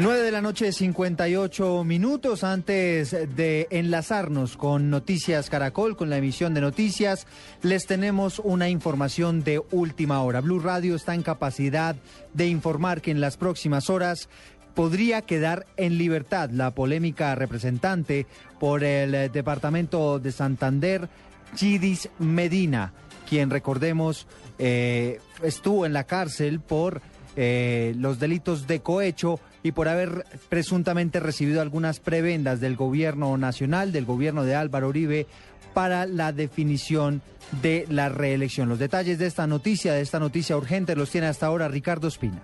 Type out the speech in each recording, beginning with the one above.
9 de la noche, 58 minutos antes de enlazarnos con Noticias Caracol, con la emisión de noticias, les tenemos una información de última hora. Blue Radio está en capacidad de informar que en las próximas horas podría quedar en libertad la polémica representante por el departamento de Santander, Gidis Medina, quien recordemos eh, estuvo en la cárcel por eh, los delitos de cohecho y por haber presuntamente recibido algunas prebendas del gobierno nacional, del gobierno de Álvaro Uribe, para la definición de la reelección. Los detalles de esta noticia, de esta noticia urgente, los tiene hasta ahora Ricardo Espina.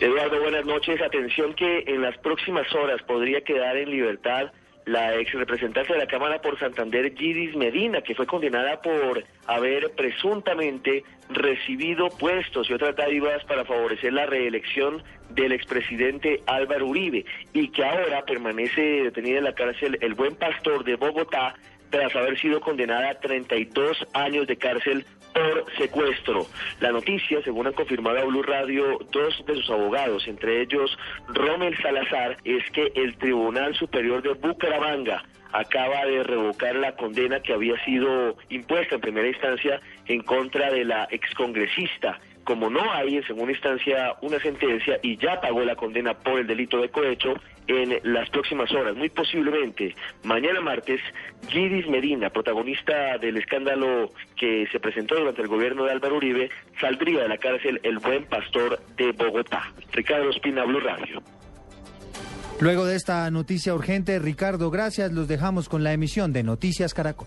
Eduardo, buenas noches. Atención que en las próximas horas podría quedar en libertad la ex representante de la Cámara por Santander, Gidis Medina, que fue condenada por haber presuntamente recibido puestos. Y otras dádivas para favorecer la reelección del expresidente Álvaro Uribe y que ahora permanece detenida en la cárcel el buen pastor de Bogotá tras haber sido condenada a 32 años de cárcel por secuestro. La noticia, según han confirmado a Blue Radio dos de sus abogados, entre ellos Rommel Salazar, es que el Tribunal Superior de Bucaramanga acaba de revocar la condena que había sido impuesta en primera instancia en contra de la excongresista como no hay en segunda instancia una sentencia y ya pagó la condena por el delito de cohecho, en las próximas horas, muy posiblemente mañana martes, Gidis Medina, protagonista del escándalo que se presentó durante el gobierno de Álvaro Uribe, saldría de la cárcel el buen pastor de Bogotá. Ricardo Espina, Blue Radio. Luego de esta noticia urgente, Ricardo, gracias. Los dejamos con la emisión de Noticias Caracol.